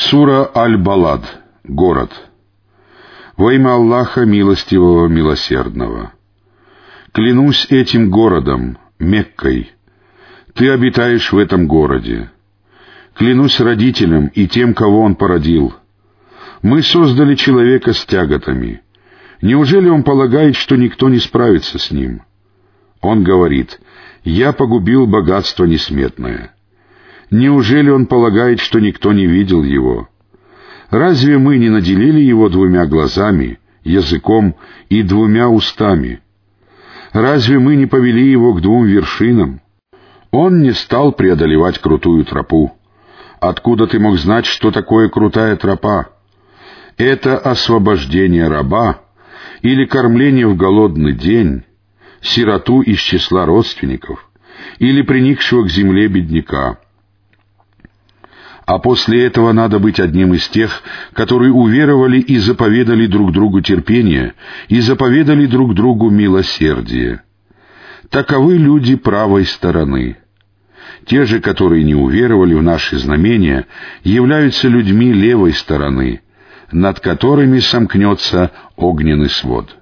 Сура Аль-Балад. Город. Во имя Аллаха Милостивого Милосердного. Клянусь этим городом, Меккой. Ты обитаешь в этом городе. Клянусь родителям и тем, кого он породил. Мы создали человека с тяготами. Неужели он полагает, что никто не справится с ним? Он говорит, «Я погубил богатство несметное». Неужели он полагает, что никто не видел его? Разве мы не наделили его двумя глазами, языком и двумя устами? Разве мы не повели его к двум вершинам? Он не стал преодолевать крутую тропу. Откуда ты мог знать, что такое крутая тропа? Это освобождение раба или кормление в голодный день, сироту из числа родственников или приникшего к земле бедняка — а после этого надо быть одним из тех, которые уверовали и заповедали друг другу терпение, и заповедали друг другу милосердие. Таковы люди правой стороны. Те же, которые не уверовали в наши знамения, являются людьми левой стороны, над которыми сомкнется огненный свод.